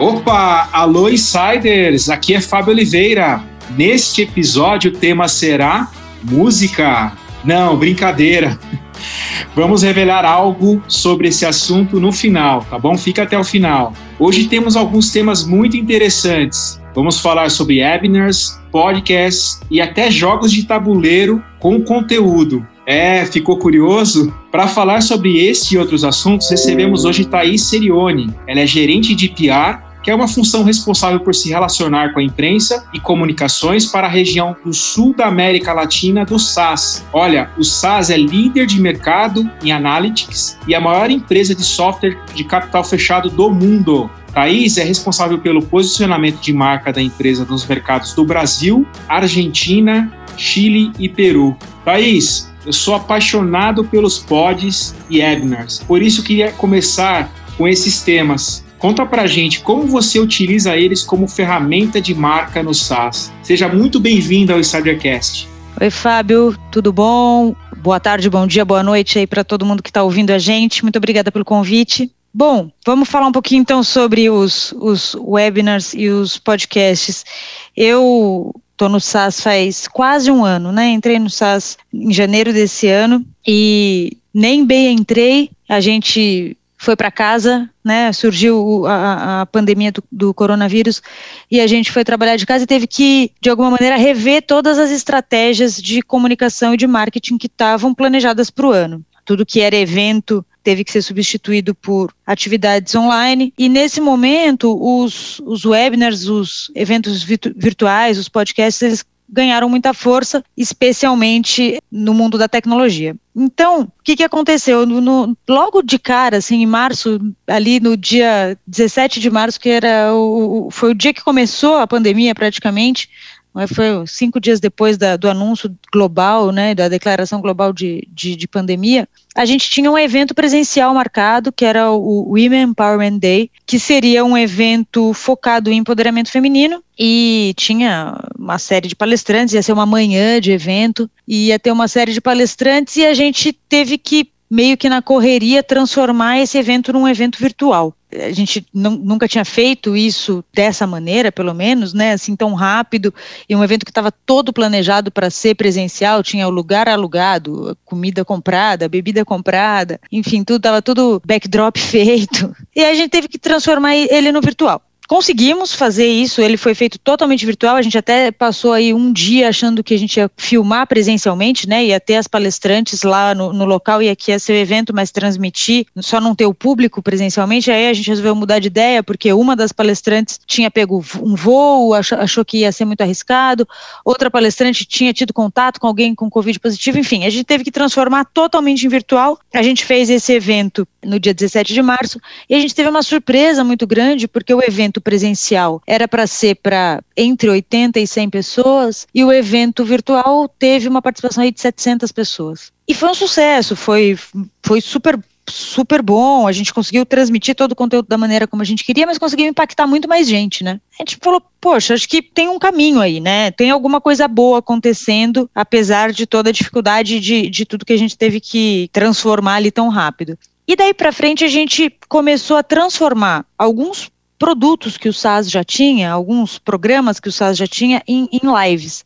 Opa, alô insiders, aqui é Fábio Oliveira. Neste episódio o tema será música. Não, brincadeira. Vamos revelar algo sobre esse assunto no final, tá bom? Fica até o final. Hoje temos alguns temas muito interessantes. Vamos falar sobre webinars, podcasts e até jogos de tabuleiro com conteúdo. É, ficou curioso? Para falar sobre esse e outros assuntos, recebemos hoje Thaís Serioni. Ela é gerente de PR que é uma função responsável por se relacionar com a imprensa e comunicações para a região do sul da América Latina do SAS. Olha, o SAS é líder de mercado em analytics e a maior empresa de software de capital fechado do mundo. Thaís é responsável pelo posicionamento de marca da empresa nos mercados do Brasil, Argentina, Chile e Peru. Thaís, eu sou apaixonado pelos pods e webinars, por isso queria começar com esses temas. Conta pra gente como você utiliza eles como ferramenta de marca no SaaS. Seja muito bem-vindo ao Insidercast. Oi, Fábio, tudo bom? Boa tarde, bom dia, boa noite aí para todo mundo que está ouvindo a gente. Muito obrigada pelo convite. Bom, vamos falar um pouquinho então sobre os, os webinars e os podcasts. Eu estou no SaaS faz quase um ano, né? Entrei no SaaS em janeiro desse ano e nem bem entrei, a gente foi para casa, né? Surgiu a, a pandemia do, do, coronavírus e a gente foi trabalhar de casa e teve que, de alguma maneira, rever todas as estratégias de comunicação e de marketing que estavam planejadas para o ano. Tudo que era evento teve que ser substituído por atividades online. E nesse momento, os, os webinars, os eventos virtuais, os podcasts, eles ganharam muita força, especialmente no mundo da tecnologia. Então, o que, que aconteceu? No, no, logo de cara, assim, em março, ali no dia 17 de março, que era o, foi o dia que começou a pandemia praticamente, foi cinco dias depois da, do anúncio global, né, da declaração global de, de, de, pandemia, a gente tinha um evento presencial marcado, que era o Women Empowerment Day, que seria um evento focado em empoderamento feminino, e tinha uma série de palestrantes, ia ser uma manhã de evento, ia ter uma série de palestrantes, e a gente teve que meio que na correria transformar esse evento num evento virtual. A gente nunca tinha feito isso dessa maneira, pelo menos, né? Assim tão rápido e um evento que estava todo planejado para ser presencial, tinha o lugar alugado, comida comprada, bebida comprada, enfim, tudo estava tudo backdrop feito. E a gente teve que transformar ele no virtual. Conseguimos fazer isso, ele foi feito totalmente virtual, a gente até passou aí um dia achando que a gente ia filmar presencialmente, né, ia ter as palestrantes lá no, no local e aqui ia ser o evento, mas transmitir, só não ter o público presencialmente, aí a gente resolveu mudar de ideia, porque uma das palestrantes tinha pego um voo, achou, achou que ia ser muito arriscado, outra palestrante tinha tido contato com alguém com Covid positivo, enfim, a gente teve que transformar totalmente em virtual, a gente fez esse evento no dia 17 de março, e a gente teve uma surpresa muito grande, porque o evento presencial era para ser para entre 80 e 100 pessoas e o evento virtual teve uma participação aí de 700 pessoas. E foi um sucesso, foi, foi super super bom, a gente conseguiu transmitir todo o conteúdo da maneira como a gente queria, mas conseguiu impactar muito mais gente, né? A gente falou, poxa, acho que tem um caminho aí, né? Tem alguma coisa boa acontecendo, apesar de toda a dificuldade de, de tudo que a gente teve que transformar ali tão rápido. E daí para frente a gente começou a transformar alguns produtos que o SAS já tinha, alguns programas que o SAS já tinha em, em lives.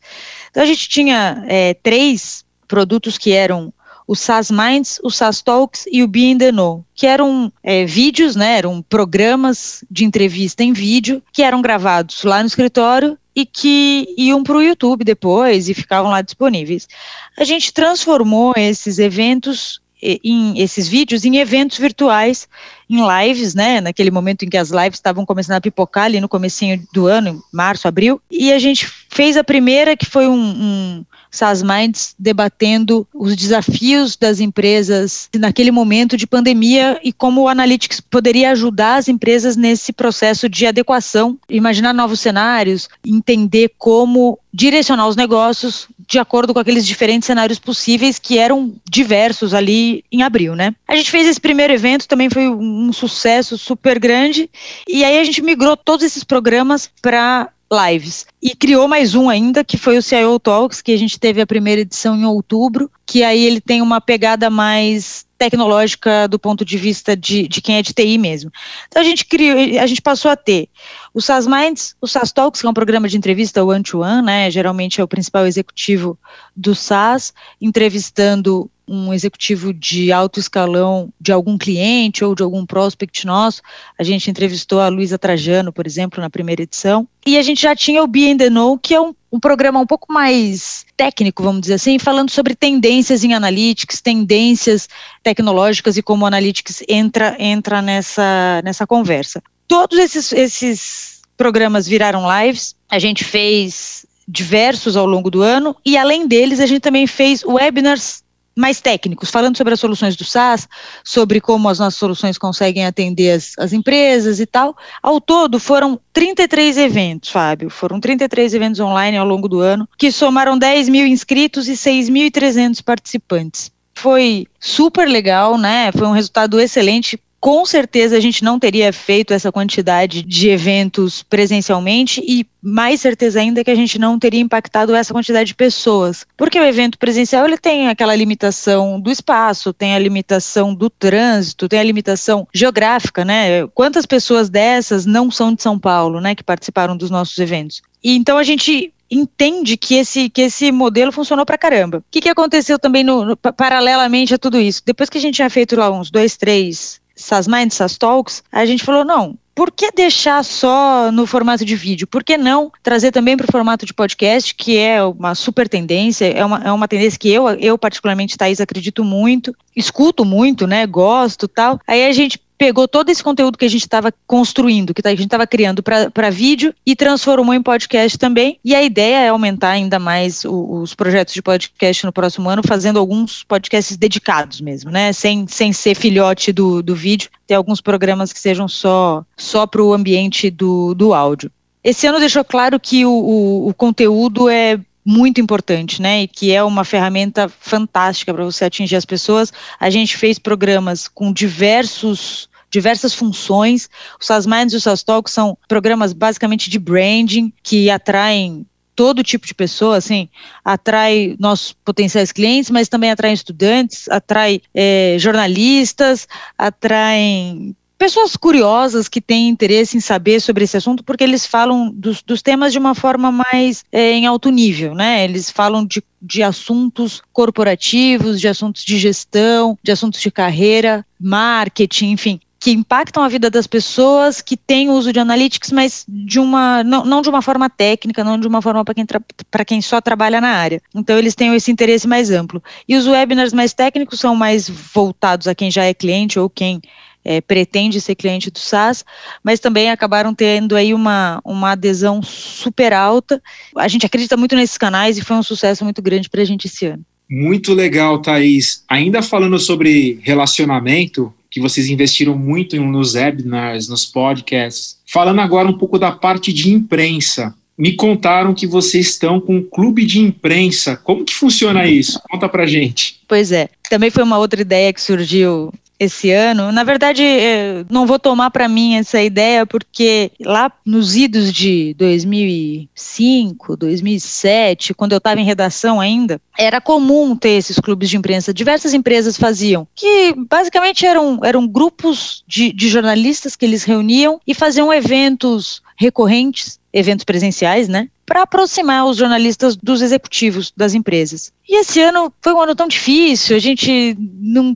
Então a gente tinha é, três produtos que eram o SAS Minds, o SAS Talks e o Be in the Know, que eram é, vídeos, né, eram programas de entrevista em vídeo que eram gravados lá no escritório e que iam para o YouTube depois e ficavam lá disponíveis. A gente transformou esses eventos em esses vídeos em eventos virtuais, em lives, né? Naquele momento em que as lives estavam começando a pipocar ali no comecinho do ano, março, abril, e a gente fez a primeira que foi um, um SaaS Minds debatendo os desafios das empresas naquele momento de pandemia e como o Analytics poderia ajudar as empresas nesse processo de adequação, imaginar novos cenários, entender como direcionar os negócios de acordo com aqueles diferentes cenários possíveis que eram diversos ali em abril, né? A gente fez esse primeiro evento, também foi um sucesso super grande, e aí a gente migrou todos esses programas para lives. E criou mais um ainda, que foi o CIO Talks, que a gente teve a primeira edição em outubro, que aí ele tem uma pegada mais tecnológica do ponto de vista de, de quem é de TI mesmo. Então a gente criou, a gente passou a ter o SAS Minds, o SAS Talks, que é um programa de entrevista one-to-one, -one, né, geralmente é o principal executivo do SAS, entrevistando um executivo de alto escalão de algum cliente ou de algum prospect nosso. A gente entrevistou a Luísa Trajano, por exemplo, na primeira edição. E a gente já tinha o Be in the Know, que é um, um programa um pouco mais técnico, vamos dizer assim, falando sobre tendências em analytics, tendências tecnológicas e como o analytics entra, entra nessa, nessa conversa. Todos esses, esses programas viraram lives. A gente fez diversos ao longo do ano e além deles a gente também fez webinars mais técnicos, falando sobre as soluções do SaaS, sobre como as nossas soluções conseguem atender as, as empresas e tal. Ao todo, foram 33 eventos, Fábio, foram 33 eventos online ao longo do ano, que somaram 10 mil inscritos e 6.300 participantes. Foi super legal, né? Foi um resultado excelente com certeza a gente não teria feito essa quantidade de eventos presencialmente e mais certeza ainda que a gente não teria impactado essa quantidade de pessoas. Porque o evento presencial ele tem aquela limitação do espaço, tem a limitação do trânsito, tem a limitação geográfica, né? Quantas pessoas dessas não são de São Paulo, né, que participaram dos nossos eventos? E então a gente entende que esse, que esse modelo funcionou pra caramba. O que, que aconteceu também no, no, paralelamente a tudo isso? Depois que a gente tinha feito lá uns dois, três SAS Minds, SAS Talks, a gente falou, não, por que deixar só no formato de vídeo? Por que não trazer também para o formato de podcast, que é uma super tendência, é uma, é uma tendência que eu, eu particularmente, Thaís, acredito muito, escuto muito, né, gosto tal. Aí a gente pegou todo esse conteúdo que a gente estava construindo, que a gente estava criando para vídeo e transformou em podcast também. E a ideia é aumentar ainda mais o, os projetos de podcast no próximo ano, fazendo alguns podcasts dedicados mesmo, né? Sem, sem ser filhote do, do vídeo, ter alguns programas que sejam só, só para o ambiente do, do áudio. Esse ano deixou claro que o, o, o conteúdo é muito importante, né? E que é uma ferramenta fantástica para você atingir as pessoas. A gente fez programas com diversos diversas funções. O SaaS Minds e o SaaS Talk são programas basicamente de branding que atraem todo tipo de pessoa, assim, atrai nossos potenciais clientes, mas também atrai estudantes, atrai é, jornalistas, atrai pessoas curiosas que têm interesse em saber sobre esse assunto, porque eles falam dos, dos temas de uma forma mais é, em alto nível, né? Eles falam de, de assuntos corporativos, de assuntos de gestão, de assuntos de carreira, marketing, enfim que impactam a vida das pessoas que têm uso de analytics, mas de uma não, não de uma forma técnica, não de uma forma para quem, para quem só trabalha na área. Então eles têm esse interesse mais amplo. E os webinars mais técnicos são mais voltados a quem já é cliente ou quem é, pretende ser cliente do SaaS, mas também acabaram tendo aí uma, uma adesão super alta. A gente acredita muito nesses canais e foi um sucesso muito grande para a gente esse ano. Muito legal, Thaís. Ainda falando sobre relacionamento, que vocês investiram muito nos webinars, nos podcasts. Falando agora um pouco da parte de imprensa. Me contaram que vocês estão com um clube de imprensa. Como que funciona isso? Conta pra gente. Pois é. Também foi uma outra ideia que surgiu esse ano. Na verdade, é, não vou tomar para mim essa ideia, porque lá nos idos de 2005, 2007, quando eu estava em redação ainda, era comum ter esses clubes de imprensa. Diversas empresas faziam, que basicamente eram, eram grupos de, de jornalistas que eles reuniam e faziam eventos recorrentes, eventos presenciais, né? para aproximar os jornalistas dos executivos das empresas. E esse ano foi um ano tão difícil, a gente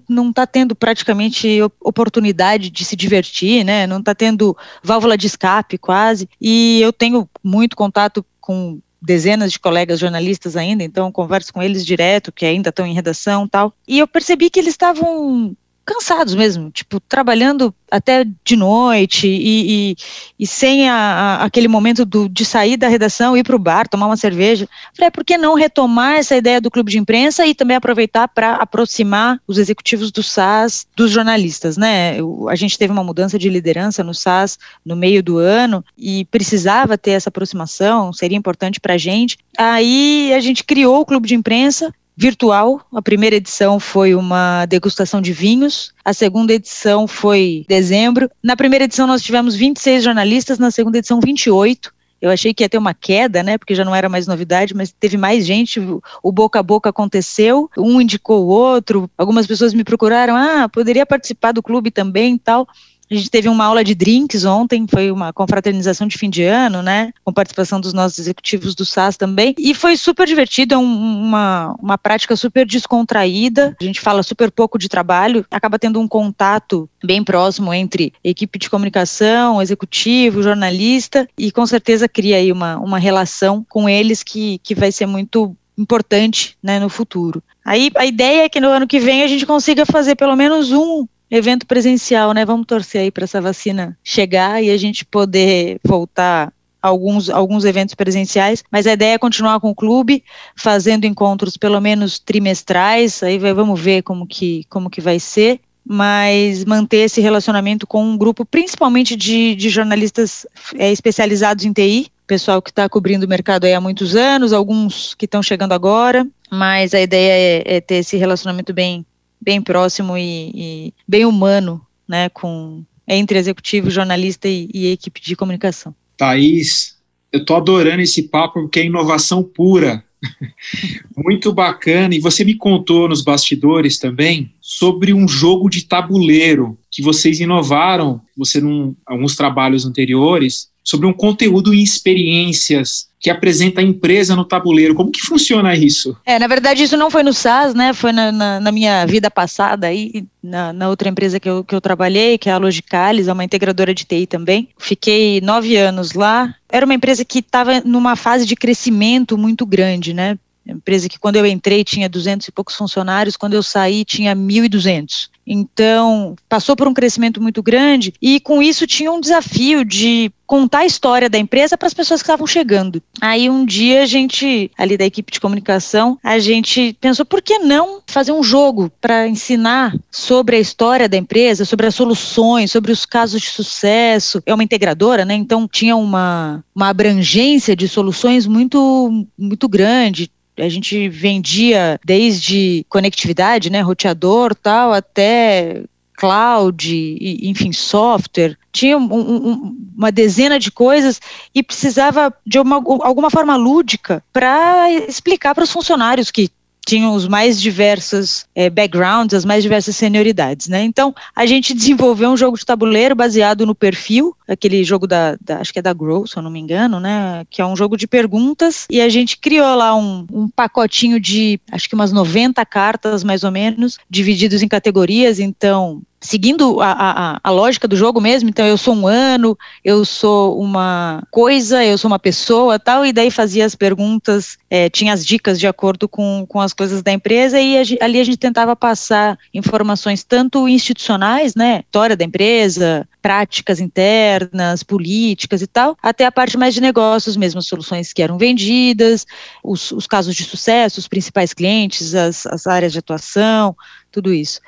não está tendo praticamente oportunidade de se divertir, né? não está tendo válvula de escape quase. E eu tenho muito contato com dezenas de colegas jornalistas ainda, então converso com eles direto, que ainda estão em redação tal. E eu percebi que eles estavam cansados mesmo, tipo, trabalhando até de noite e, e, e sem a, a, aquele momento do, de sair da redação, ir para o bar, tomar uma cerveja. Falei, é, por que não retomar essa ideia do clube de imprensa e também aproveitar para aproximar os executivos do SAS dos jornalistas, né? a gente teve uma mudança de liderança no SAS no meio do ano e precisava ter essa aproximação, seria importante para a gente. Aí a gente criou o clube de imprensa virtual. A primeira edição foi uma degustação de vinhos, a segunda edição foi dezembro. Na primeira edição nós tivemos 26 jornalistas, na segunda edição 28. Eu achei que ia ter uma queda, né? Porque já não era mais novidade, mas teve mais gente. O boca a boca aconteceu, um indicou o outro. Algumas pessoas me procuraram, ah, poderia participar do clube também, tal. A gente teve uma aula de drinks ontem, foi uma confraternização de fim de ano, né? Com participação dos nossos executivos do SAS também. E foi super divertido, é um, uma, uma prática super descontraída. A gente fala super pouco de trabalho, acaba tendo um contato bem próximo entre equipe de comunicação, executivo, jornalista, e com certeza cria aí uma, uma relação com eles que, que vai ser muito importante né, no futuro. Aí a ideia é que no ano que vem a gente consiga fazer pelo menos um evento presencial, né? Vamos torcer aí para essa vacina chegar e a gente poder voltar alguns, alguns eventos presenciais, mas a ideia é continuar com o clube, fazendo encontros pelo menos trimestrais, aí vai, vamos ver como que, como que vai ser, mas manter esse relacionamento com um grupo principalmente de, de jornalistas é, especializados em TI, pessoal que está cobrindo o mercado há muitos anos, alguns que estão chegando agora, mas a ideia é, é ter esse relacionamento bem, bem próximo e, e bem humano, né, com entre executivo, jornalista e, e equipe de comunicação. Thaís, eu tô adorando esse papo porque é inovação pura. Muito bacana. E você me contou nos bastidores também sobre um jogo de tabuleiro que vocês inovaram, você num alguns trabalhos anteriores, sobre um conteúdo e experiências que apresenta a empresa no tabuleiro. Como que funciona isso? É, na verdade, isso não foi no SAS, né? Foi na, na, na minha vida passada aí, na, na, outra empresa que eu, que eu trabalhei, que é a Logicalis, é uma integradora de TI também. Fiquei nove anos lá. Era uma empresa que estava numa fase de crescimento muito grande, né? Empresa que quando eu entrei tinha 200 e poucos funcionários, quando eu saí tinha 1.200. Então, passou por um crescimento muito grande e com isso tinha um desafio de contar a história da empresa para as pessoas que estavam chegando. Aí um dia a gente, ali da equipe de comunicação, a gente pensou por que não fazer um jogo para ensinar sobre a história da empresa, sobre as soluções, sobre os casos de sucesso. É uma integradora, né? Então tinha uma, uma abrangência de soluções muito muito grande a gente vendia desde conectividade, né, roteador tal, até cloud, e, enfim, software. Tinha um, um, uma dezena de coisas e precisava de uma, alguma forma lúdica para explicar para os funcionários que tinham os mais diversos é, backgrounds, as mais diversas senioridades, né? Então, a gente desenvolveu um jogo de tabuleiro baseado no perfil, aquele jogo da, da, acho que é da Grow, se eu não me engano, né? Que é um jogo de perguntas, e a gente criou lá um, um pacotinho de, acho que umas 90 cartas, mais ou menos, divididos em categorias, então, seguindo a, a, a, lógica do jogo mesmo, então eu sou um ano, eu sou uma coisa, eu sou uma pessoa tal, e daí fazia as perguntas, é, tinha as dicas de acordo com, com as coisas da empresa, e a, ali a gente tentava passar informações tanto institucionais, né, história da empresa, práticas internas, políticas e tal, até a parte mais de negócios mesmo, as soluções que eram vendidas, os, os casos de sucesso, os principais clientes, as, as áreas de atuação, tudo isso.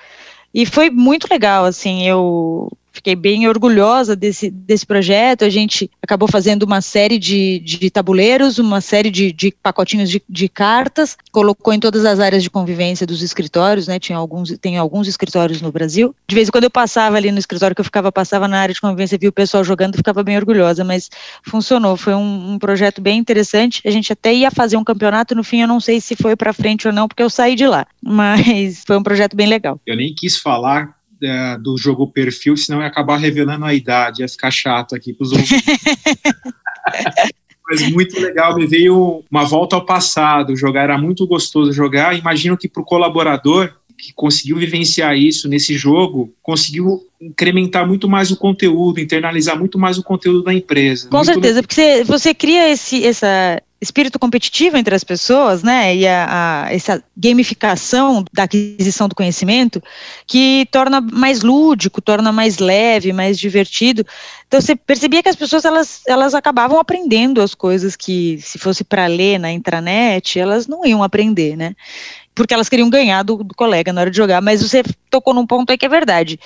E foi muito legal, assim, eu fiquei bem orgulhosa desse, desse projeto. A gente acabou fazendo uma série de, de tabuleiros, uma série de, de pacotinhos de, de, cartas, colocou em todas as áreas de convivência dos escritórios, né? Tinha alguns, tem alguns escritórios no Brasil. De vez em quando eu passava ali no escritório que eu ficava, passava na área de convivência, via o pessoal jogando, ficava bem orgulhosa, mas funcionou. Foi um, um projeto bem interessante. A gente até ia fazer um campeonato, no fim eu não sei se foi para frente ou não, porque eu saí de lá. Mas foi um projeto bem legal. Eu nem quis falar é, do jogo perfil, senão ia acabar revelando a idade, ia ficar chato aqui para os outros. Mas muito legal, me veio uma volta ao passado. Jogar era muito gostoso jogar. Imagino que para o colaborador que conseguiu vivenciar isso nesse jogo, conseguiu incrementar muito mais o conteúdo, internalizar muito mais o conteúdo da empresa. Com muito certeza, porque você, você cria esse, essa, espírito competitivo entre as pessoas, né, e a, a, essa gamificação da aquisição do conhecimento, que torna mais lúdico, torna mais leve, mais divertido. Então você percebia que as pessoas elas, elas acabavam aprendendo as coisas que se fosse para ler na intranet, elas não iam aprender, né? Porque elas queriam ganhar do, do colega na hora de jogar, mas você tocou num ponto aí que é verdade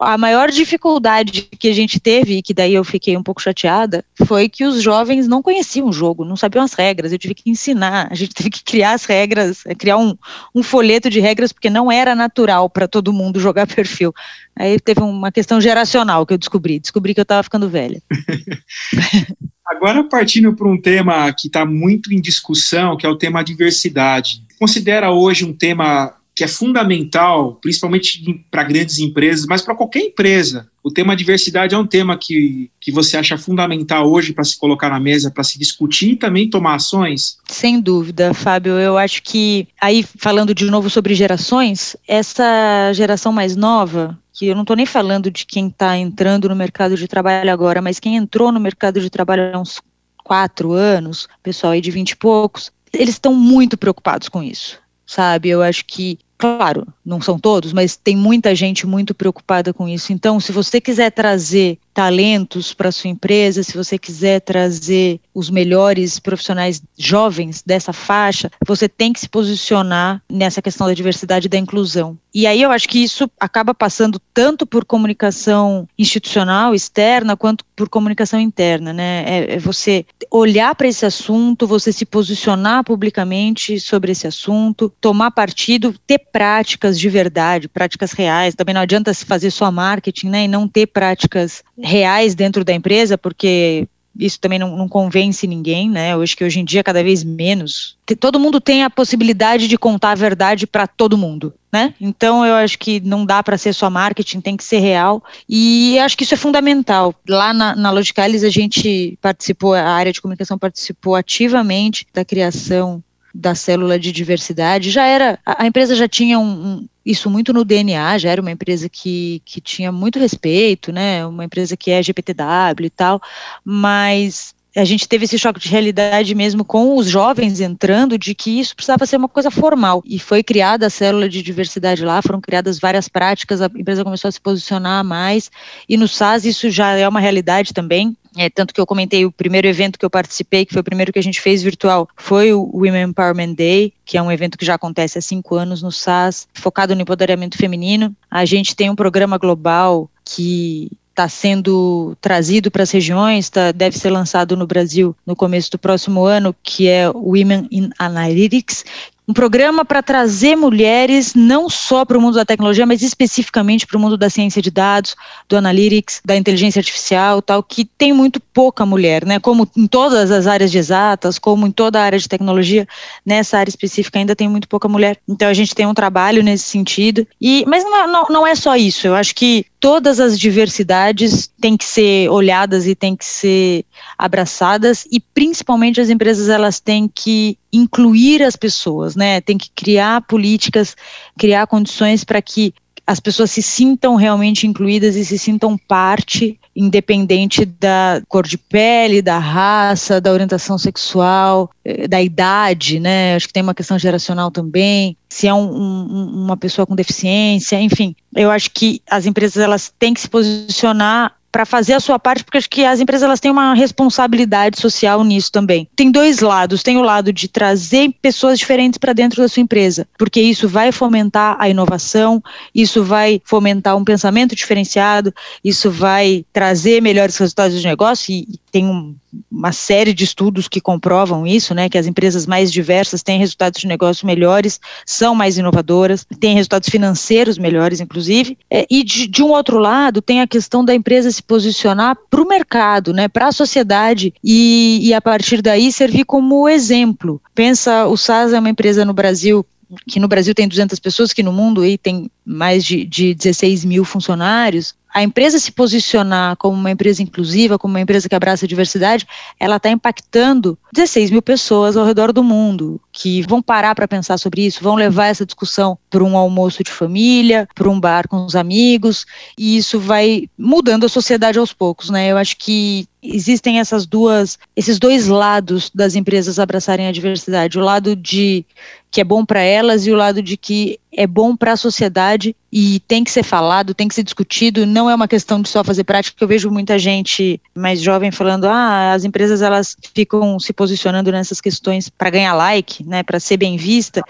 a maior dificuldade que a gente teve, e que daí eu fiquei um pouco chateada, foi que os jovens não conheciam o jogo, não sabiam as regras. Eu tive que ensinar, a gente teve que criar as regras, criar um, um folheto de regras, porque não era natural para todo mundo jogar perfil. Aí teve uma questão geracional que eu descobri. Descobri que eu estava ficando velha. Agora, partindo para um tema que está muito em discussão, que é o tema diversidade. Considera hoje um tema que é fundamental, principalmente para grandes empresas, mas para qualquer empresa. O tema diversidade é um tema que, que você acha fundamental hoje para se colocar na mesa, para se discutir e também tomar ações? Sem dúvida, Fábio. Eu acho que, aí falando de novo sobre gerações, essa geração mais nova, que eu não estou nem falando de quem está entrando no mercado de trabalho agora, mas quem entrou no mercado de trabalho há uns quatro anos, pessoal aí de vinte e poucos, eles estão muito preocupados com isso sabe? Eu acho que Claro, não são todos, mas tem muita gente muito preocupada com isso. Então, se você quiser trazer talentos para sua empresa, se você quiser trazer os melhores profissionais jovens dessa faixa, você tem que se posicionar nessa questão da diversidade e da inclusão. E aí eu acho que isso acaba passando tanto por comunicação institucional externa quanto por comunicação interna, né? É, é você olhar para esse assunto, você se posicionar publicamente sobre esse assunto, tomar partido, ter práticas de verdade, práticas reais. Também não adianta se fazer só marketing, né? E não ter práticas reais dentro da empresa, porque isso também não, não, convence ninguém, né? Eu acho que hoje em dia cada vez menos. Todo mundo tem a possibilidade de contar a verdade para todo mundo, né? Então eu acho que não dá para ser só marketing, tem que ser real. E acho que isso é fundamental. Lá na, na Logicalis a gente participou, a área de comunicação participou ativamente da criação da célula de diversidade. Já era, a, empresa já tinha um, um isso muito no DNA, já era uma empresa que, que tinha muito respeito, né? Uma empresa que é GPTW e tal, mas a gente teve esse choque de realidade mesmo com os jovens entrando de que isso precisava ser uma coisa formal. E foi criada a célula de diversidade lá, foram criadas várias práticas, a empresa começou a se posicionar mais. E no SAS isso já é uma realidade também. É, tanto que eu comentei o primeiro evento que eu participei, que foi o primeiro que a gente fez virtual, foi o Women Empowerment Day, que é um evento que já acontece há cinco anos no SAS, focado no empoderamento feminino. A gente tem um programa global que está sendo trazido para as regiões, tá, deve ser lançado no Brasil no começo do próximo ano, que é Women in Analytics, um programa para trazer mulheres não só para o mundo da tecnologia, mas especificamente para o mundo da ciência de dados, do analytics, da inteligência artificial, tal, que tem muito pouca mulher, né? Como em todas as áreas de exatas, como em toda a área de tecnologia, nessa área específica ainda tem muito pouca mulher. Então a gente tem um trabalho nesse sentido. E mas não, não, não é só isso. Eu acho que todas as diversidades têm que ser olhadas e têm que ser abraçadas e principalmente as empresas elas têm que incluir as pessoas, né? Tem que criar políticas, criar condições para que as pessoas se sintam realmente incluídas e se sintam parte, independente da cor de pele, da raça, da orientação sexual, eh, da idade, né? Acho que tem uma questão geracional também. Se é um, um, uma pessoa com deficiência, enfim, eu acho que as empresas elas têm que se posicionar para fazer a sua parte, porque acho que as empresas elas têm uma responsabilidade social nisso também. Tem dois lados, tem o lado de trazer pessoas diferentes para dentro da sua empresa, porque isso vai fomentar a inovação, isso vai fomentar um pensamento diferenciado, isso vai trazer melhores resultados de negócio e, tem um, uma série de estudos que comprovam isso, né, que as empresas mais diversas têm resultados de negócio melhores, são mais inovadoras, têm resultados financeiros melhores, inclusive. É, e de, de, um outro lado, tem a questão da empresa se posicionar para o mercado, né, para a sociedade e, e a partir daí servir como exemplo. Pensa, o SAS é uma empresa no Brasil que no Brasil tem 200 pessoas, que no mundo aí tem mais de, de 16 mil funcionários, a empresa se posicionar como uma empresa inclusiva, como uma empresa que abraça a diversidade, ela está impactando 16 mil pessoas ao redor do mundo que vão parar para pensar sobre isso, vão levar essa discussão para um almoço de família, para um bar com os amigos, e isso vai mudando a sociedade aos poucos, né? Eu acho que existem essas duas, esses dois lados das empresas abraçarem a diversidade, o lado de que é bom para elas e o lado de que é bom para a sociedade e tem que ser falado, tem que ser discutido, não é uma questão de só fazer prática, eu vejo muita gente mais jovem falando, ah, as empresas elas ficam se posicionando nessas questões para ganhar like, né, para ser bem vista.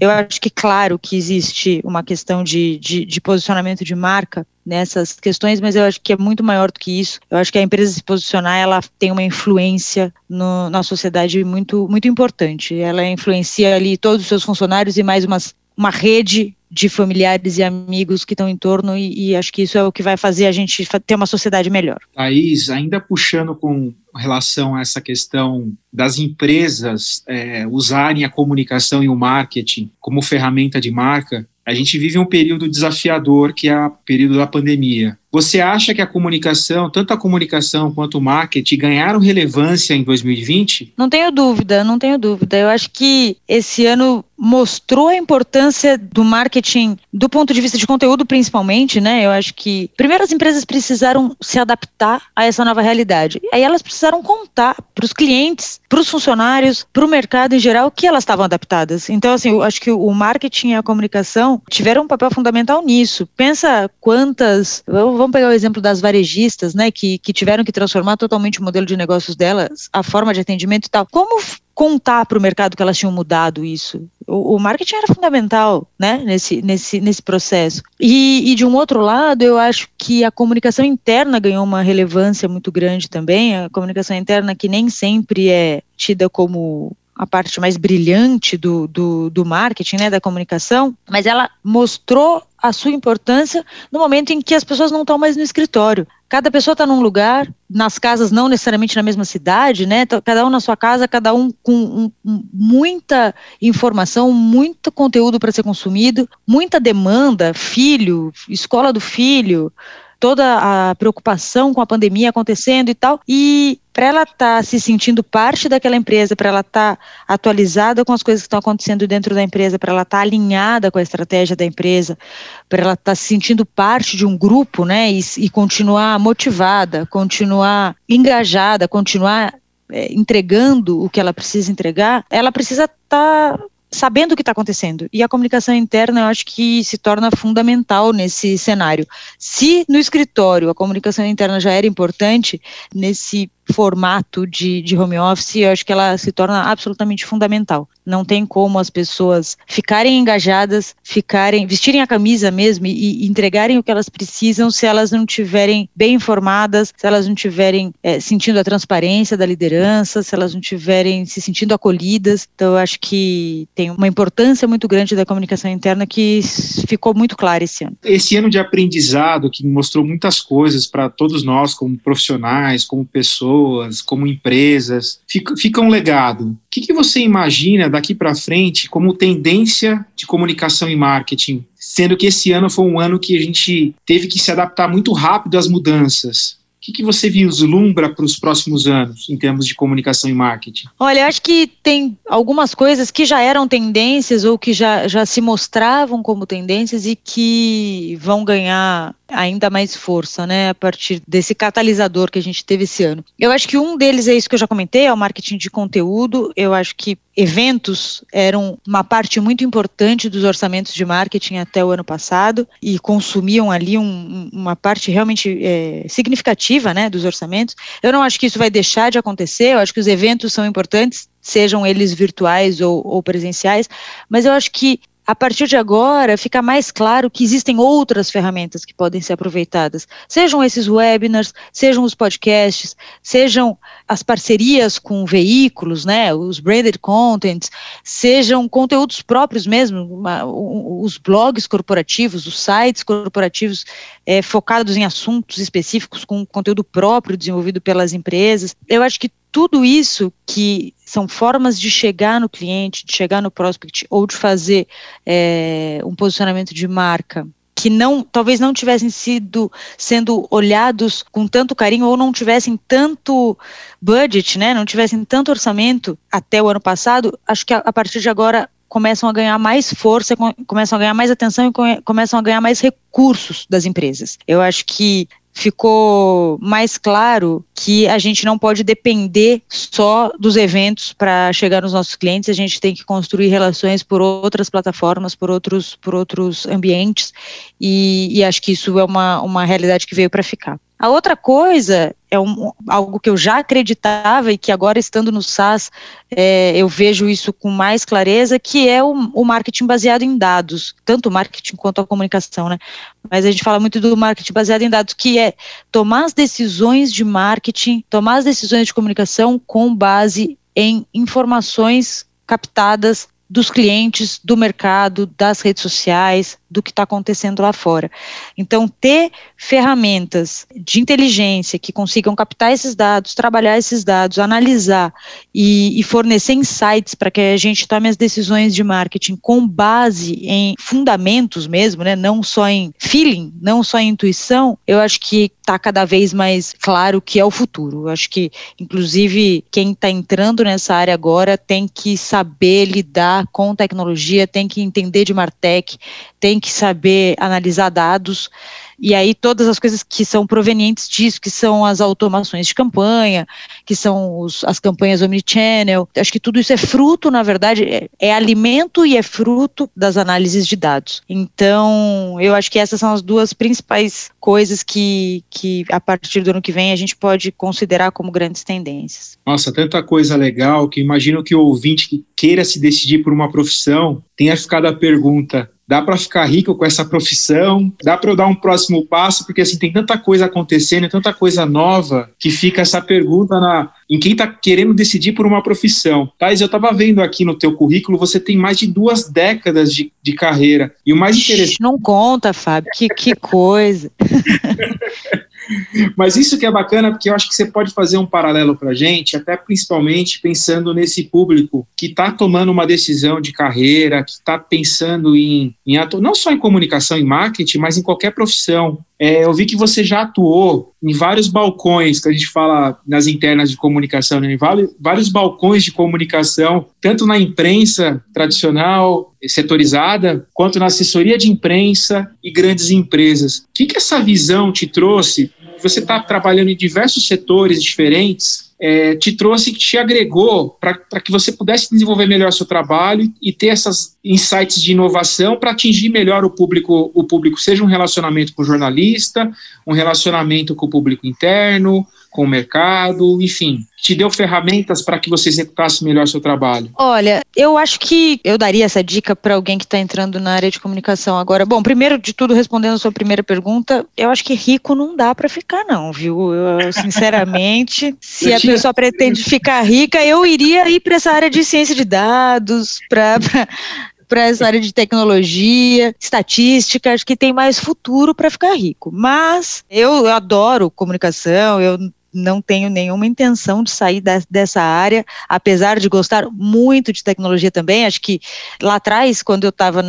Eu acho que claro que existe uma questão de, de, de posicionamento de marca, nessas questões, mas eu acho que é muito maior do que isso. Eu acho que a empresa se posicionar, ela tem uma influência no, na sociedade muito, muito importante. Ela influencia ali todos os seus funcionários e mais umas, uma rede de familiares e amigos que estão em torno, e, e, acho que isso é o que vai fazer a gente ter uma sociedade melhor. Thaís, ainda puxando com relação a essa questão das empresas é, usarem a comunicação e o marketing como ferramenta de marca, a gente vive um período desafiador que é o período da pandemia. Você acha que a comunicação, tanto a comunicação quanto o marketing, ganharam relevância em 2020? Não tenho dúvida, não tenho dúvida. Eu acho que esse ano mostrou a importância do marketing do ponto de vista de conteúdo, principalmente, né? Eu acho que primeiro as empresas precisaram se adaptar a essa nova realidade. E aí elas precisaram contar para os clientes, para os funcionários, para o mercado em geral que elas estavam adaptadas. Então, assim, eu acho que o marketing e a comunicação tiveram um papel fundamental nisso. Pensa quantas. Vamos pegar o exemplo das varejistas, né? Que, que tiveram que transformar totalmente o modelo de negócios delas, a forma de atendimento e tal. Como contar para o mercado que elas tinham mudado isso. O, o, marketing era fundamental, né, nesse, nesse, nesse processo. E, e, de um outro lado, eu acho que a comunicação interna ganhou uma relevância muito grande também. A comunicação interna que nem sempre é tida como a parte mais brilhante do, do, do marketing, né, da comunicação, mas ela mostrou a sua importância no momento em que as pessoas não estão mais no escritório. Cada pessoa está num lugar, nas casas não necessariamente na mesma cidade, né? Cada um na sua casa, cada um com um, muita informação, muito conteúdo para ser consumido, muita demanda, filho, escola do filho, toda a preocupação com a pandemia acontecendo e tal. E para ela estar tá se sentindo parte daquela empresa, para ela estar tá atualizada com as coisas que estão acontecendo dentro da empresa, para ela estar tá alinhada com a estratégia da empresa, para ela estar tá se sentindo parte de um grupo, né, e, e continuar motivada, continuar engajada, continuar é, entregando o que ela precisa entregar, ela precisa estar tá sabendo o que está acontecendo. E a comunicação interna, eu acho que se torna fundamental nesse cenário. Se no escritório a comunicação interna já era importante, nesse formato de, de home office, eu acho que ela se torna absolutamente fundamental. Não tem como as pessoas ficarem engajadas, ficarem, vestirem a camisa mesmo e, e entregarem o que elas precisam se elas não tiverem bem informadas, se elas não tiverem é, sentindo a transparência da liderança, se elas não tiverem se sentindo acolhidas. Então, eu acho que tem uma importância muito grande da comunicação interna que ficou muito clara esse ano. Esse ano de aprendizado que mostrou muitas coisas para todos nós, como profissionais, como pessoas como empresas, fica, fica um legado. O que, que você imagina daqui para frente como tendência de comunicação e marketing? Sendo que esse ano foi um ano que a gente teve que se adaptar muito rápido às mudanças. O que, que você vislumbra para os próximos anos em termos de comunicação e marketing? Olha, eu acho que tem algumas coisas que já eram tendências ou que já, já se mostravam como tendências e que vão ganhar ainda mais força, né, a partir desse catalisador que a gente teve esse ano. Eu acho que um deles é isso que eu já comentei, é o marketing de conteúdo. Eu acho que eventos eram uma parte muito importante dos orçamentos de marketing até o ano passado e consumiam ali um, uma parte realmente é, significativa, né, dos orçamentos. Eu não acho que isso vai deixar de acontecer. Eu acho que os eventos são importantes, sejam eles virtuais ou, ou, presenciais, mas eu acho que a partir de agora fica mais claro que existem outras ferramentas que podem ser aproveitadas, sejam esses webinars, sejam os podcasts, sejam as parcerias com veículos, né, os branded contents, sejam conteúdos próprios mesmo, uma, os blogs corporativos, os sites corporativos é, focados em assuntos específicos com conteúdo próprio desenvolvido pelas empresas. Eu acho que tudo isso que são formas de chegar no cliente, de chegar no prospect ou de fazer é, um posicionamento de marca que não, talvez não tivessem sido sendo olhados com tanto carinho ou não tivessem tanto budget, né, não tivessem tanto orçamento até o ano passado, acho que a, a partir de agora começam a ganhar mais força, começam a ganhar mais atenção e começam a ganhar mais recursos das empresas. Eu acho que ficou mais claro que a gente não pode depender só dos eventos para chegar nos nossos clientes, a gente tem que construir relações por outras plataformas, por outros, por outros ambientes, e, e acho que isso é uma, uma realidade que veio para ficar. A outra coisa é um, algo que eu já acreditava e que agora estando no SaaS é, eu vejo isso com mais clareza, que é o, o, marketing baseado em dados, tanto o marketing quanto a comunicação, né? Mas a gente fala muito do marketing baseado em dados, que é tomar as decisões de marketing, tomar as decisões de comunicação com base em informações captadas dos clientes, do mercado, das redes sociais, do que está acontecendo lá fora. Então, ter ferramentas de inteligência que consigam captar esses dados, trabalhar esses dados, analisar e, e fornecer insights para que a gente tome as decisões de marketing com base em fundamentos mesmo, né, não só em feeling, não só em intuição, eu acho que está cada vez mais claro que é o futuro. Eu acho que, inclusive, quem está entrando nessa área agora tem que saber lidar com tecnologia, tem que entender de Martech, tem que saber analisar dados e aí todas as coisas que são provenientes disso, que são as automações de campanha, que são os, as campanhas omnichannel, acho que tudo isso é fruto, na verdade, é, é alimento e é fruto das análises de dados. Então, eu acho que essas são as duas principais coisas que, que a partir do ano que vem a gente pode considerar como grandes tendências. Nossa, tanta coisa legal que imagino que o ouvinte que queira se decidir por uma profissão tenha ficado a pergunta: dá para ficar rico com essa profissão, dá para eu dar um próximo passo, porque assim tem tanta coisa acontecendo, tanta coisa nova, que fica essa pergunta na, em quem está querendo decidir por uma profissão. Thais, eu estava vendo aqui no teu currículo, você tem mais de duas décadas de, de carreira. E o mais interessante. Não conta, Fábio, que, que coisa. Mas isso que é bacana, porque eu acho que você pode fazer um paralelo para a gente, até principalmente pensando nesse público que está tomando uma decisão de carreira, que está pensando em, em não só em comunicação e marketing, mas em qualquer profissão. É, eu vi que você já atuou em vários balcões, que a gente fala nas internas de comunicação, né? em vários, balcões de comunicação, tanto na imprensa tradicional, setorizada, quanto na assessoria de imprensa e grandes empresas. O que, que essa visão te trouxe? Você está trabalhando em diversos setores diferentes, é, te trouxe, te agregou para que você pudesse desenvolver melhor seu trabalho e ter essas insights de inovação para atingir melhor o público, o público, seja um relacionamento com o jornalista, um relacionamento com o público interno, com o mercado, enfim, te deu ferramentas para que você executasse melhor seu trabalho? Olha, eu acho que eu daria essa dica para alguém que está entrando na área de comunicação agora. Bom, primeiro de tudo, respondendo a sua primeira pergunta, eu acho que rico não dá para ficar, não, viu? Eu, sinceramente, se eu a tinha... pessoa pretende ficar rica, eu iria ir para essa área de ciência de dados, para para essa área de tecnologia, estatística, acho que tem mais futuro para ficar rico. Mas eu, eu adoro comunicação, eu não tenho nenhuma intenção de sair dessa área, apesar de gostar muito de tecnologia também. Acho que lá atrás, quando eu estava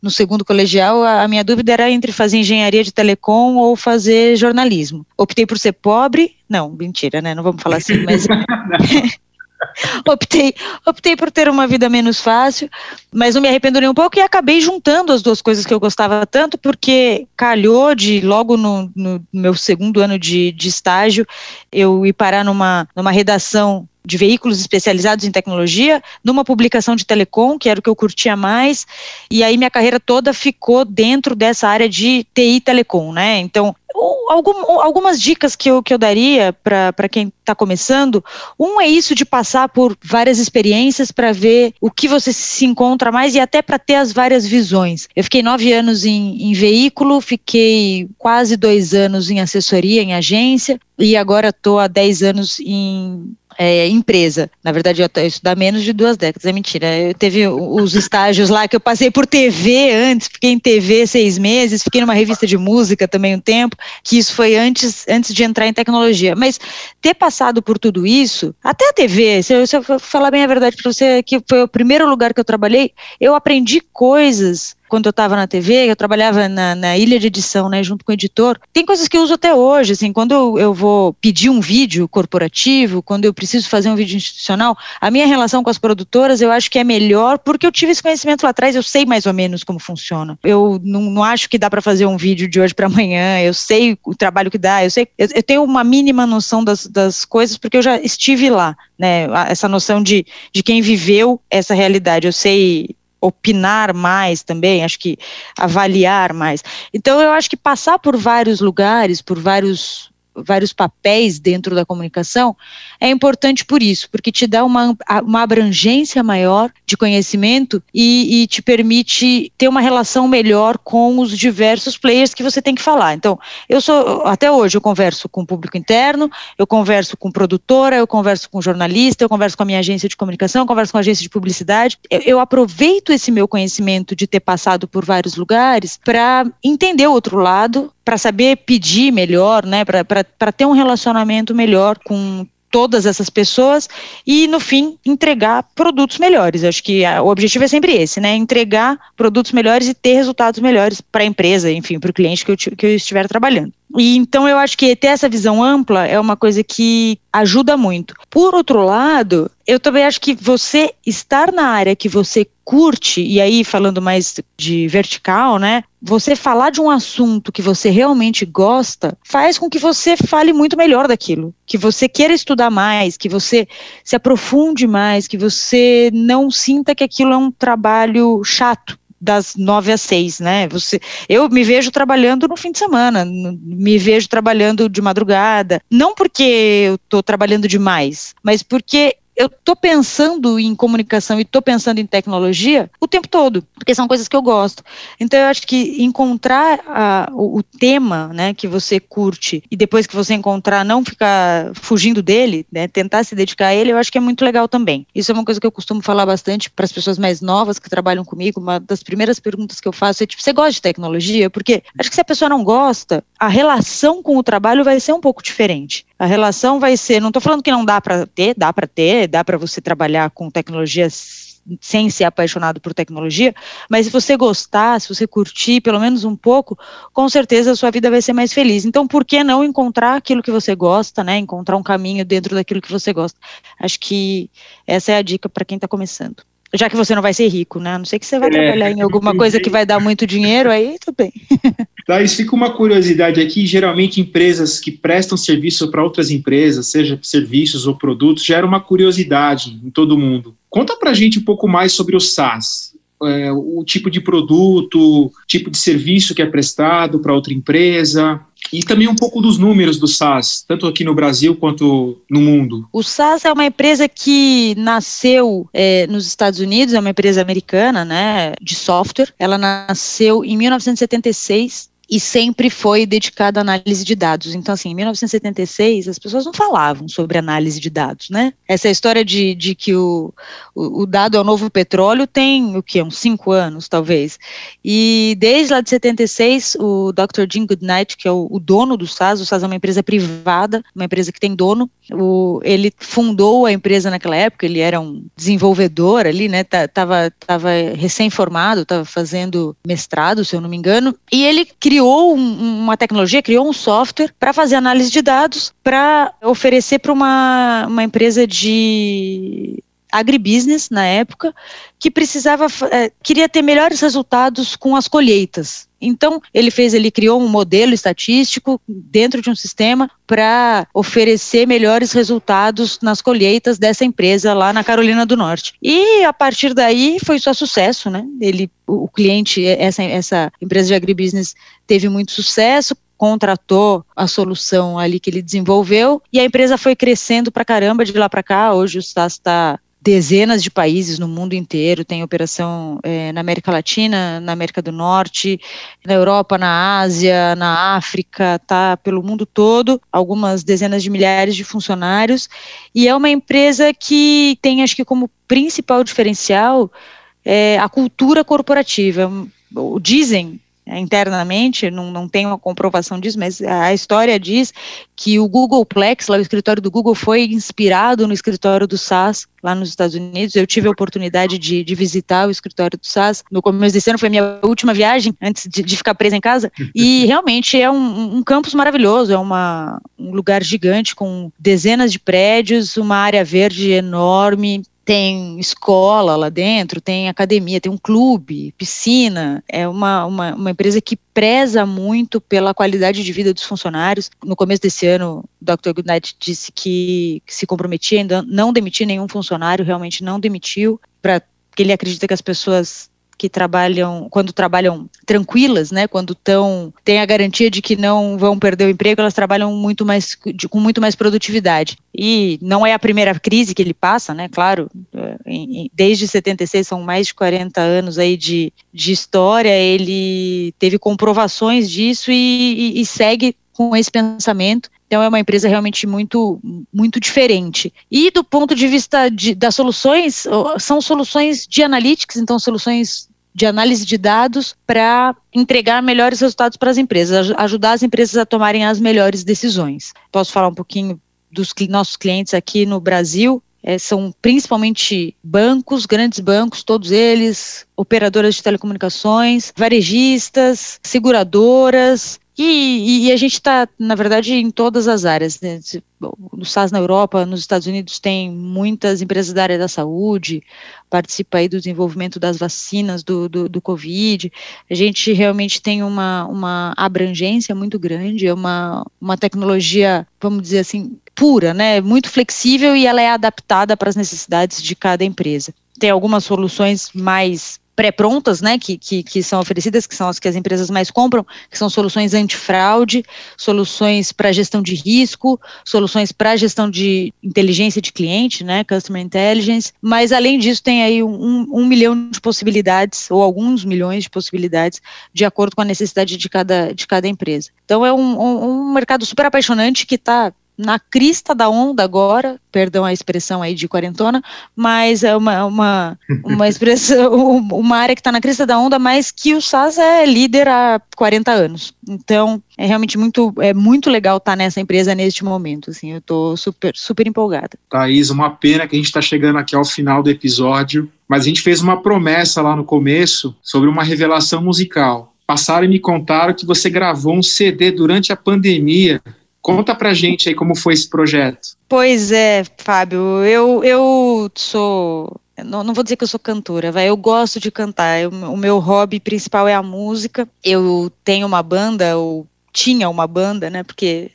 no segundo colegial, a, a, minha dúvida era entre fazer engenharia de telecom ou fazer jornalismo. Optei por ser pobre, não, mentira, né? Não vamos falar assim, mas optei, optei por ter uma vida menos fácil, mas não me arrependo nem um pouco e acabei juntando as duas coisas que eu gostava tanto, porque calhou de logo no, no meu segundo ano de, de estágio eu ir parar numa, numa redação de veículos especializados em tecnologia, numa publicação de telecom, que era o que eu curtia mais, e aí minha carreira toda ficou dentro dessa área de TI telecom, né? Então, algum, algumas dicas que eu, que eu daria para quem está começando. Um é isso de passar por várias experiências para ver o que você se encontra mais e até para ter as várias visões. Eu fiquei nove anos em, em veículo, fiquei quase dois anos em assessoria, em agência, e agora estou há dez anos em é, empresa. Na verdade, eu, eu estudar menos de duas décadas, é mentira. Eu teve os estágios lá que eu passei por TV antes, fiquei em TV seis meses, fiquei numa revista de música também um tempo, que isso foi antes, antes de entrar em tecnologia. Mas ter passado por tudo isso, até a TV, se eu, se eu falar bem a verdade para você, que foi o primeiro lugar que eu trabalhei, eu aprendi coisas quando eu estava na TV, eu trabalhava na, na, ilha de edição, né, junto com o editor. Tem coisas que eu uso até hoje, assim, quando eu, vou pedir um vídeo corporativo, quando eu preciso fazer um vídeo institucional, a minha relação com as produtoras eu acho que é melhor porque eu tive esse conhecimento lá atrás, eu sei mais ou menos como funciona. Eu não, não acho que dá para fazer um vídeo de hoje para amanhã, eu sei o trabalho que dá, eu sei, eu, eu tenho uma mínima noção das, das coisas porque eu já estive lá, né, essa noção de, de quem viveu essa realidade. Eu sei opinar mais também, acho que avaliar mais. Então eu acho que passar por vários lugares, por vários vários papéis dentro da comunicação, é importante por isso, porque te dá uma, uma abrangência maior de conhecimento e, e te permite ter uma relação melhor com os diversos players que você tem que falar. Então, eu sou, até hoje, eu converso com o público interno, eu converso com produtora, eu converso com jornalista, eu converso com a minha agência de comunicação, eu converso com a agência de publicidade. Eu, eu aproveito esse meu conhecimento de ter passado por vários lugares para entender o outro lado, para saber pedir melhor, né, para ter um relacionamento melhor com todas essas pessoas e, no fim, entregar produtos melhores. Acho que a, o objetivo é sempre esse, né? Entregar produtos melhores e ter resultados melhores para a empresa, enfim, para o cliente que eu, que eu estiver trabalhando. E então eu acho que ter essa visão ampla é uma coisa que ajuda muito. Por outro lado, eu também acho que você estar na área que você curte, e aí falando mais de vertical, né? Você falar de um assunto que você realmente gosta faz com que você fale muito melhor daquilo, que você queira estudar mais, que você se aprofunde mais, que você não sinta que aquilo é um trabalho chato das nove às seis, né? Você, eu me vejo trabalhando no fim de semana, me vejo trabalhando de madrugada, não porque eu estou trabalhando demais, mas porque eu estou pensando em comunicação e estou pensando em tecnologia o tempo todo, porque são coisas que eu gosto. Então eu acho que encontrar a, o, o, tema, né, que você curte e depois que você encontrar não ficar fugindo dele, né, tentar se dedicar a ele, eu acho que é muito legal também. Isso é uma coisa que eu costumo falar bastante para as pessoas mais novas que trabalham comigo. Uma das primeiras perguntas que eu faço é tipo, você gosta de tecnologia? Porque acho que se a pessoa não gosta, a relação com o trabalho vai ser um pouco diferente. A relação vai ser, não estou falando que não dá para ter, dá para ter, dá para você trabalhar com tecnologias sem ser apaixonado por tecnologia, mas se você gostar, se você curtir pelo menos um pouco, com certeza a sua vida vai ser mais feliz. Então, por que não encontrar aquilo que você gosta, né? Encontrar um caminho dentro daquilo que você gosta. Acho que essa é a dica para quem está começando já que você não vai ser rico, né? A não sei que você vai é. trabalhar em alguma coisa que vai dar muito dinheiro, aí tudo bem. Thais, fica uma curiosidade aqui, geralmente empresas que prestam serviço para outras empresas, seja serviços ou produtos, gera uma curiosidade em todo mundo. Conta para a gente um pouco mais sobre o SaaS. É, o tipo de produto, tipo de serviço que é prestado para outra empresa, e também um pouco dos números do SaaS, tanto aqui no Brasil quanto no mundo. O SaaS é uma empresa que nasceu é, nos Estados Unidos, é uma empresa americana, né, de software. Ela nasceu em 1976 e sempre foi dedicado à análise de dados. Então, assim, em 1976, as pessoas não falavam sobre análise de dados, né? Essa história de, de que o, o, o dado é o novo petróleo tem, o que, uns cinco anos, talvez. E desde lá de 76, o Dr. Jim Goodnight, que é o, o dono do SAS, o SAS é uma empresa privada, uma empresa que tem dono, o, ele fundou a empresa naquela época, ele era um desenvolvedor ali, né? Tava, tava recém-formado, estava fazendo mestrado, se eu não me engano, e ele criou criou um, uma tecnologia, criou um software para fazer análise de dados, para oferecer para uma, uma empresa de agribusiness na época que precisava é, queria ter melhores resultados com as colheitas. Então ele fez, ele criou um modelo estatístico dentro de um sistema para oferecer melhores resultados nas colheitas dessa empresa lá na Carolina do Norte. E a partir daí foi só sucesso, né? Ele, o cliente, essa essa empresa de agribusiness teve muito sucesso, contratou a solução ali que ele desenvolveu e a empresa foi crescendo para caramba de lá para cá. Hoje o SaaS está dezenas de países no mundo inteiro, tem operação é, na América Latina, na América do Norte, na Europa, na Ásia, na África, tá pelo mundo todo, algumas dezenas de milhares de funcionários, e é uma empresa que tem, acho que como principal diferencial, é, a cultura corporativa. Dizem internamente, não, não tenho uma comprovação disso, mas a história diz que o Googleplex, lá o escritório do Google, foi inspirado no escritório do SAS, lá nos Estados Unidos. Eu tive a oportunidade de, de visitar o escritório do SAS no começo desse ano, foi minha última viagem, antes de, de ficar presa em casa, e realmente é um, um campus maravilhoso, é uma, um lugar gigante com dezenas de prédios, uma área verde enorme, tem escola lá dentro, tem academia, tem um clube, piscina. É uma, uma, uma, empresa que preza muito pela qualidade de vida dos funcionários. No começo desse ano, o Dr. Goodnight disse que, que se comprometia em não demitir nenhum funcionário, realmente não demitiu, pra, porque ele acredita que as pessoas que trabalham, quando trabalham tranquilas, né, quando estão, tem a garantia de que não vão perder o emprego, elas trabalham muito mais, de, com muito mais produtividade. E não é a primeira crise que ele passa, né, claro, é, em, desde 76 são mais de 40 anos aí de, de história, ele teve comprovações disso e, e, e segue com esse pensamento então é uma empresa realmente muito, muito diferente. E do ponto de vista de, das soluções, são soluções de analytics, então soluções de análise de dados para entregar melhores resultados para as empresas, ajudar as empresas a tomarem as melhores decisões. Posso falar um pouquinho dos nossos clientes aqui no Brasil? É, são principalmente bancos, grandes bancos, todos eles, operadoras de telecomunicações, varejistas, seguradoras, e, e, a gente está, na verdade, em todas as áreas. Né? No SAS na Europa, nos Estados Unidos, tem muitas empresas da área da saúde, participa aí do desenvolvimento das vacinas do, do, do Covid. A gente realmente tem uma, uma abrangência muito grande, é uma, uma tecnologia, vamos dizer assim, pura, né? muito flexível e ela é adaptada para as necessidades de cada empresa. Tem algumas soluções mais pré-prontas, né, que, que, que, são oferecidas, que são as que as empresas mais compram, que são soluções antifraude, soluções para gestão de risco, soluções para gestão de inteligência de cliente, né, customer intelligence, mas além disso tem aí um, um milhão de possibilidades, ou alguns milhões de possibilidades, de acordo com a necessidade de cada, de cada empresa. Então é um, um, um mercado super apaixonante que está na crista da onda agora, perdão a expressão aí de quarentona, mas é uma, uma, uma expressão, uma área que está na crista da onda, mas que o SAS é líder há 40 anos. Então, é realmente muito, é muito legal estar tá nessa empresa neste momento, assim, eu estou super, super empolgada. Thaís, uma pena que a gente está chegando aqui ao final do episódio, mas a gente fez uma promessa lá no começo sobre uma revelação musical. Passaram e me contaram que você gravou um CD durante a pandemia Conta pra gente aí como foi esse projeto. Pois é, Fábio, eu, eu sou. Não, não vou dizer que eu sou cantora, vai. Eu gosto de cantar. Eu, o meu hobby principal é a música. Eu tenho uma banda, ou tinha uma banda, né? Porque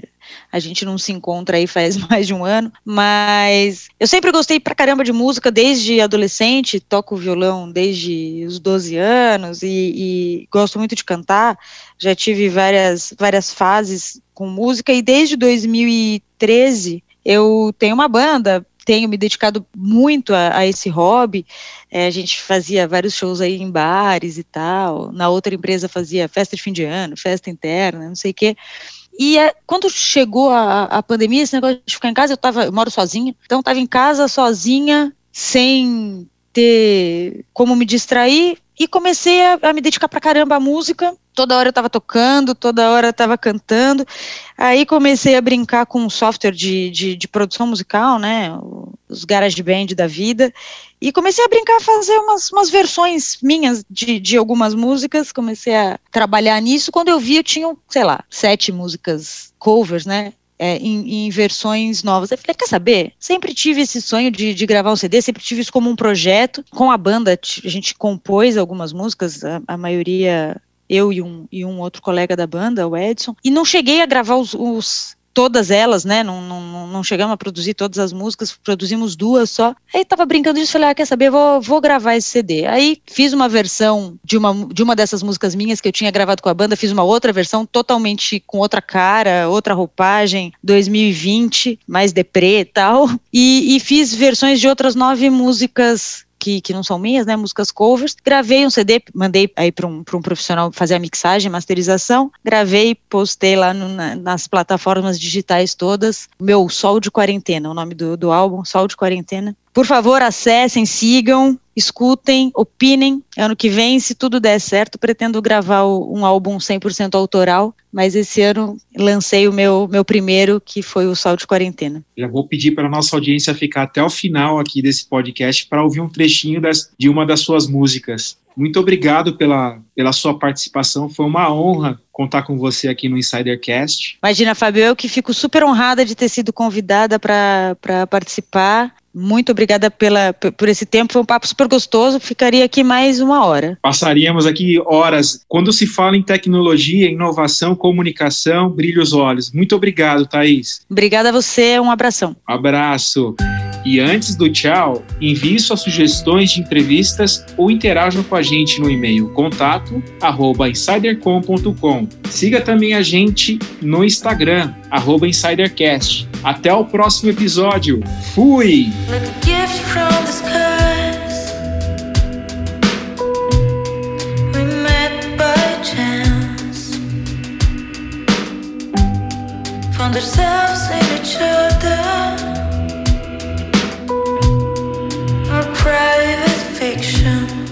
a gente não se encontra aí faz mais de um ano, mas eu sempre gostei pra caramba de música desde adolescente, toco violão desde os 12 anos e, e gosto muito de cantar. Já tive várias, várias fases com música e desde 2013 eu tenho uma banda, tenho me dedicado muito a, a esse hobby. É, a gente fazia vários shows aí em bares e tal. Na outra empresa fazia festa de fim de ano, festa interna, não sei o quê. E é, quando chegou a, a, pandemia, esse negócio de ficar em casa, eu, tava, eu moro sozinha, então estava em casa sozinha, sem ter como me distrair, e comecei a, a me dedicar pra caramba à música toda hora eu estava tocando, toda hora eu estava cantando. Aí comecei a brincar com um software de, de, de, produção musical, né? Os Garage Band da vida. E comecei a brincar, a fazer umas, umas versões minhas de, de algumas músicas. Comecei a trabalhar nisso. Quando eu vi, eu tinha, sei lá, sete músicas covers, né? É, em, em, versões novas. Eu falei, quer saber? Sempre tive esse sonho de, de, gravar um CD, sempre tive isso como um projeto. Com a banda, a gente compôs algumas músicas, a, a maioria eu e um, e um outro colega da banda, o Edson, e não cheguei a gravar os, os todas elas, né? Não, não, não chegamos a produzir todas as músicas, produzimos duas só. Aí tava brincando disso, falei, ah, quer saber, vou, vou gravar esse CD. Aí fiz uma versão de uma, de uma dessas músicas minhas que eu tinha gravado com a banda, fiz uma outra versão totalmente com outra cara, outra roupagem, 2020, mais deprê e tal. E, e fiz versões de outras nove músicas que, que não são minhas, né, músicas covers. Gravei um CD, mandei aí para um, um profissional fazer a mixagem, masterização. Gravei, postei lá no, na, nas plataformas digitais todas. Meu Sol de Quarentena, o nome do, do álbum, Sol de Quarentena. Por favor, acessem, sigam, escutem, opinem. Ano que vem, se tudo der certo, pretendo gravar um álbum 100% autoral, mas esse ano lancei o meu, meu primeiro, que foi o Sol de Quarentena. Já vou pedir para a nossa audiência ficar até o final aqui desse podcast para ouvir um trechinho das, de uma das suas músicas. Muito obrigado pela, pela sua participação. Foi uma honra contar com você aqui no Insidercast. Imagina, Fábio, eu que fico super honrada de ter sido convidada para participar. Muito obrigada pela, por esse tempo, foi um papo super gostoso. Ficaria aqui mais uma hora. Passaríamos aqui horas. Quando se fala em tecnologia, inovação, comunicação, brilha os olhos. Muito obrigado, Thaís. Obrigada a você, um abração. Abraço. E antes do tchau, envie suas sugestões de entrevistas ou interajam com a gente no e-mail contato arroba insidercom.com. Siga também a gente no Instagram, insidercast. Até o próximo episódio. Fui! ourselves in each other. Fiction.